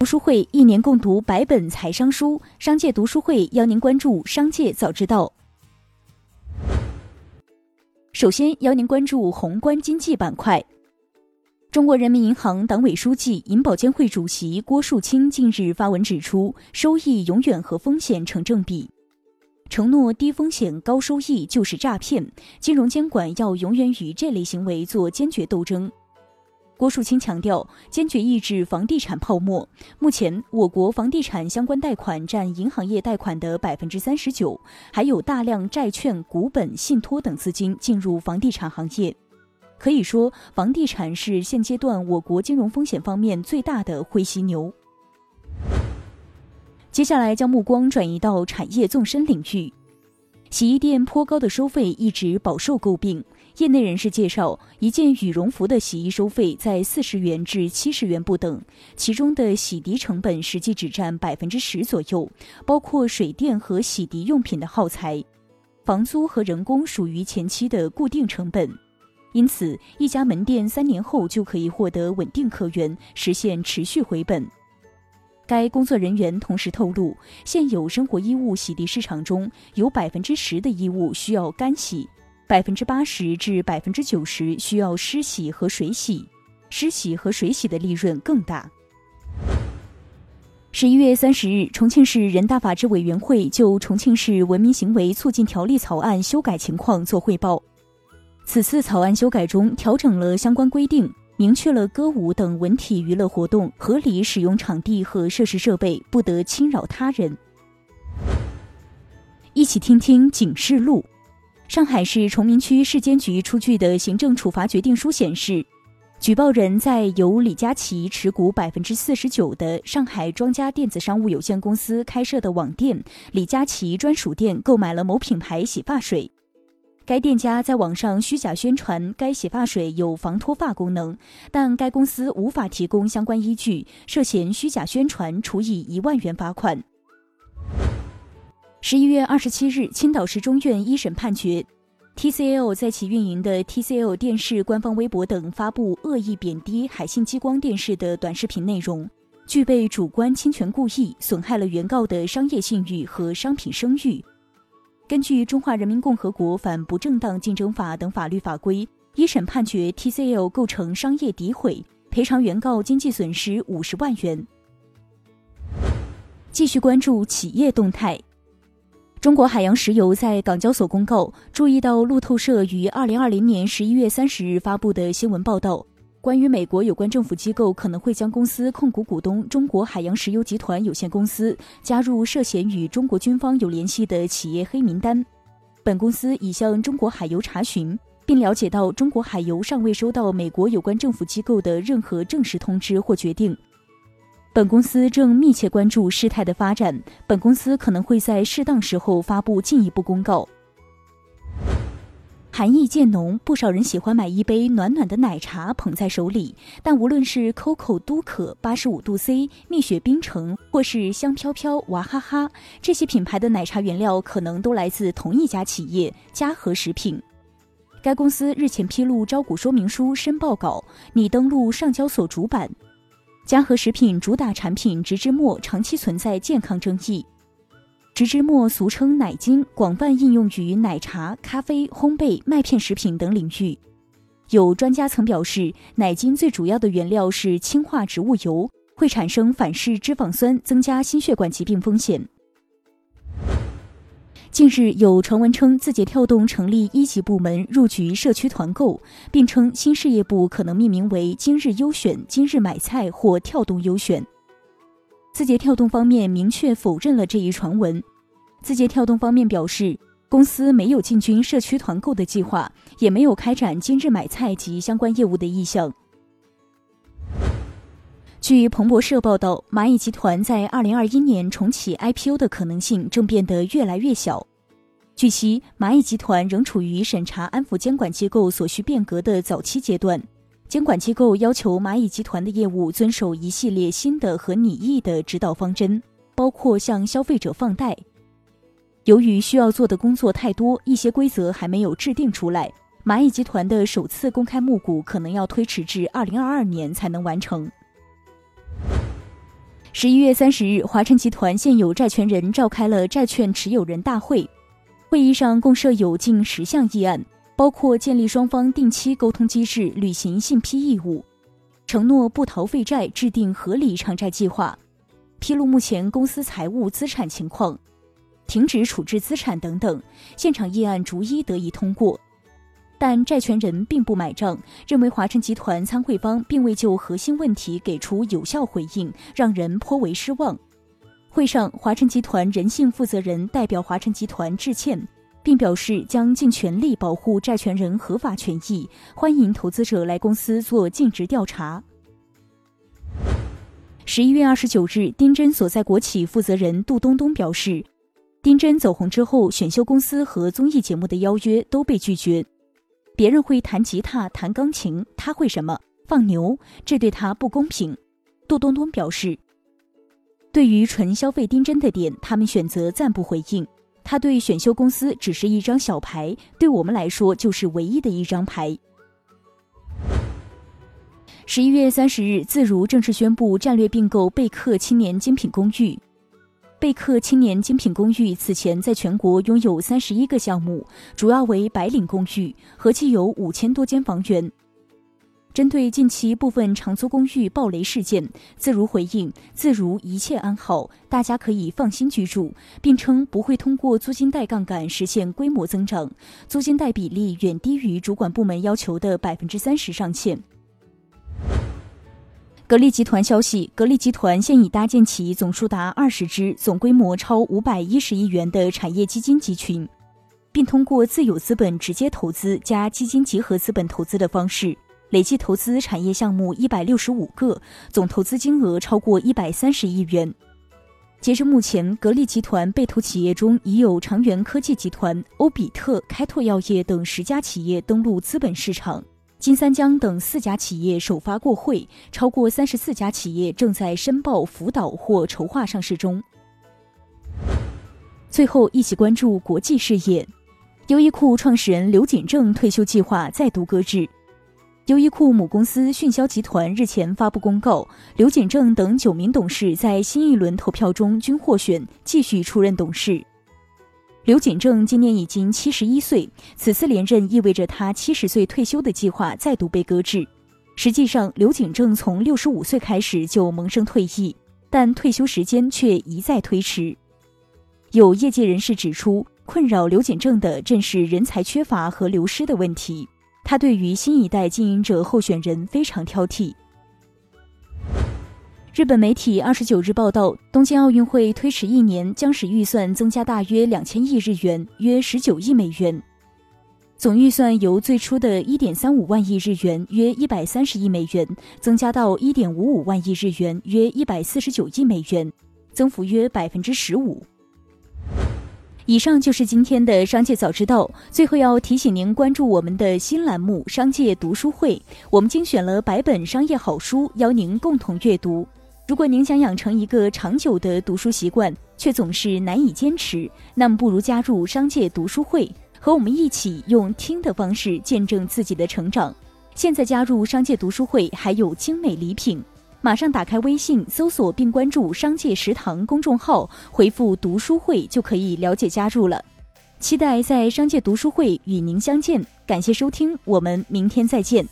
读书会一年共读百本财商书，商界读书会邀您关注商界早知道。首先邀您关注宏观经济板块。中国人民银行党委书记、银保监会主席郭树清近日发文指出，收益永远和风险成正比，承诺低风险高收益就是诈骗，金融监管要永远与这类行为做坚决斗争。郭树清强调，坚决抑制房地产泡沫。目前，我国房地产相关贷款占银行业贷款的百分之三十九，还有大量债券、股本、信托等资金进入房地产行业。可以说，房地产是现阶段我国金融风险方面最大的灰犀牛。接下来，将目光转移到产业纵深领域。洗衣店颇高的收费一直饱受诟病。业内人士介绍，一件羽绒服的洗衣收费在四十元至七十元不等，其中的洗涤成本实际只占百分之十左右，包括水电和洗涤用品的耗材，房租和人工属于前期的固定成本。因此，一家门店三年后就可以获得稳定客源，实现持续回本。该工作人员同时透露，现有生活衣物洗涤市场中有百分之十的衣物需要干洗，百分之八十至百分之九十需要湿洗和水洗，湿洗和水洗的利润更大。十一月三十日，重庆市人大法制委员会就《重庆市文明行为促进条例》草案修改情况作汇报。此次草案修改中调整了相关规定。明确了歌舞等文体娱乐活动合理使用场地和设施设备，不得侵扰他人。一起听听警示录。上海市崇明区市监局出具的行政处罚决定书显示，举报人在由李佳琦持股百分之四十九的上海庄家电子商务有限公司开设的网店“李佳琦专属店”购买了某品牌洗发水。该店家在网上虚假宣传该洗发水有防脱发功能，但该公司无法提供相关依据，涉嫌虚假宣传，处以一万元罚款。十一月二十七日，青岛市中院一审判决，TCL 在其运营的 TCL 电视官方微博等发布恶意贬低海信激光电视的短视频内容，具备主观侵权故意，损害了原告的商业信誉和商品声誉。根据《中华人民共和国反不正当竞争法》等法律法规，一审判决 TCL 构成商业诋毁，赔偿原告经济损失五十万元。继续关注企业动态。中国海洋石油在港交所公告，注意到路透社于二零二零年十一月三十日发布的新闻报道。关于美国有关政府机构可能会将公司控股股东中国海洋石油集团有限公司加入涉嫌与中国军方有联系的企业黑名单，本公司已向中国海油查询，并了解到中国海油尚未收到美国有关政府机构的任何正式通知或决定。本公司正密切关注事态的发展，本公司可能会在适当时候发布进一步公告。寒意渐浓，不少人喜欢买一杯暖暖的奶茶捧在手里。但无论是 COCO 都可、八十五度 C、蜜雪冰城，或是香飘飘、娃哈哈，这些品牌的奶茶原料可能都来自同一家企业——嘉禾食品。该公司日前披露招股说明书申报稿，拟登陆上交所主板。嘉禾食品主打产品植脂末长期存在健康争议。植脂末俗称奶精，广泛应用于奶茶、咖啡、烘焙、麦片食品等领域。有专家曾表示，奶精最主要的原料是氢化植物油，会产生反式脂肪酸，增加心血管疾病风险。近日有传闻称，字节跳动成立一级部门入局社区团购，并称新事业部可能命名为“今日优选”“今日买菜”或“跳动优选”。字节跳动方面明确否认了这一传闻。字节跳动方面表示，公司没有进军社区团购的计划，也没有开展今日买菜及相关业务的意向。据彭博社报道，蚂蚁集团在二零二一年重启 IPO 的可能性正变得越来越小。据悉，蚂蚁集团仍处于审查安抚监管机构所需变革的早期阶段。监管机构要求蚂蚁集团的业务遵守一系列新的和拟议的指导方针，包括向消费者放贷。由于需要做的工作太多，一些规则还没有制定出来，蚂蚁集团的首次公开募股可能要推迟至二零二二年才能完成。十一月三十日，华晨集团现有债权人召开了债券持有人大会，会议上共设有近十项议案，包括建立双方定期沟通机制、履行信批义务、承诺不逃废债、制定合理偿债计划、披露目前公司财务资产情况、停止处置资产等等。现场议案逐一得以通过。但债权人并不买账，认为华晨集团参会方并未就核心问题给出有效回应，让人颇为失望。会上，华晨集团人性负责人代表华晨集团致歉，并表示将尽全力保护债权人合法权益，欢迎投资者来公司做尽职调查。十一月二十九日，丁真所在国企负责人杜东东表示，丁真走红之后，选秀公司和综艺节目的邀约都被拒绝。别人会弹吉他、弹钢琴，他会什么？放牛，这对他不公平。杜东东表示，对于纯消费丁真的点，他们选择暂不回应。他对选秀公司只是一张小牌，对我们来说就是唯一的一张牌。十一月三十日，自如正式宣布战略并购贝克青年精品公寓。贝克青年精品公寓此前在全国拥有三十一个项目，主要为白领公寓，合计有五千多间房源。针对近期部分长租公寓暴雷事件，自如回应：自如一切安好，大家可以放心居住，并称不会通过租金贷杠杆实现规模增长，租金贷比例远低于主管部门要求的百分之三十上限。格力集团消息，格力集团现已搭建起总数达二十支、总规模超五百一十亿元的产业基金集群，并通过自有资本直接投资加基金集合资本投资的方式，累计投资产业项目一百六十五个，总投资金额超过一百三十亿元。截至目前，格力集团被投企业中已有长源科技集团、欧比特、开拓药业等十家企业登陆资本市场。金三江等四家企业首发过会，超过三十四家企业正在申报、辅导或筹划上市中。最后，一起关注国际事业。优衣库创始人刘锦正退休计划再度搁置。优衣库母公司迅销集团日前发布公告，刘锦正等九名董事在新一轮投票中均获选，继续出任董事。刘锦正今年已经七十一岁，此次连任意味着他七十岁退休的计划再度被搁置。实际上，刘锦正从六十五岁开始就萌生退役，但退休时间却一再推迟。有业界人士指出，困扰刘锦正的正是人才缺乏和流失的问题。他对于新一代经营者候选人非常挑剔。日本媒体二十九日报道，东京奥运会推迟一年将使预算增加大约两千亿日元，约十九亿美元。总预算由最初的一点三五万亿日元，约一百三十亿美元，增加到一点五五万亿日元，约一百四十九亿美元，增幅约百分之十五。以上就是今天的商界早知道。最后要提醒您关注我们的新栏目《商界读书会》，我们精选了百本商业好书，邀您共同阅读。如果您想养成一个长久的读书习惯，却总是难以坚持，那么不如加入商界读书会，和我们一起用听的方式见证自己的成长。现在加入商界读书会还有精美礼品，马上打开微信搜索并关注“商界食堂”公众号，回复“读书会”就可以了解加入了。期待在商界读书会与您相见，感谢收听，我们明天再见。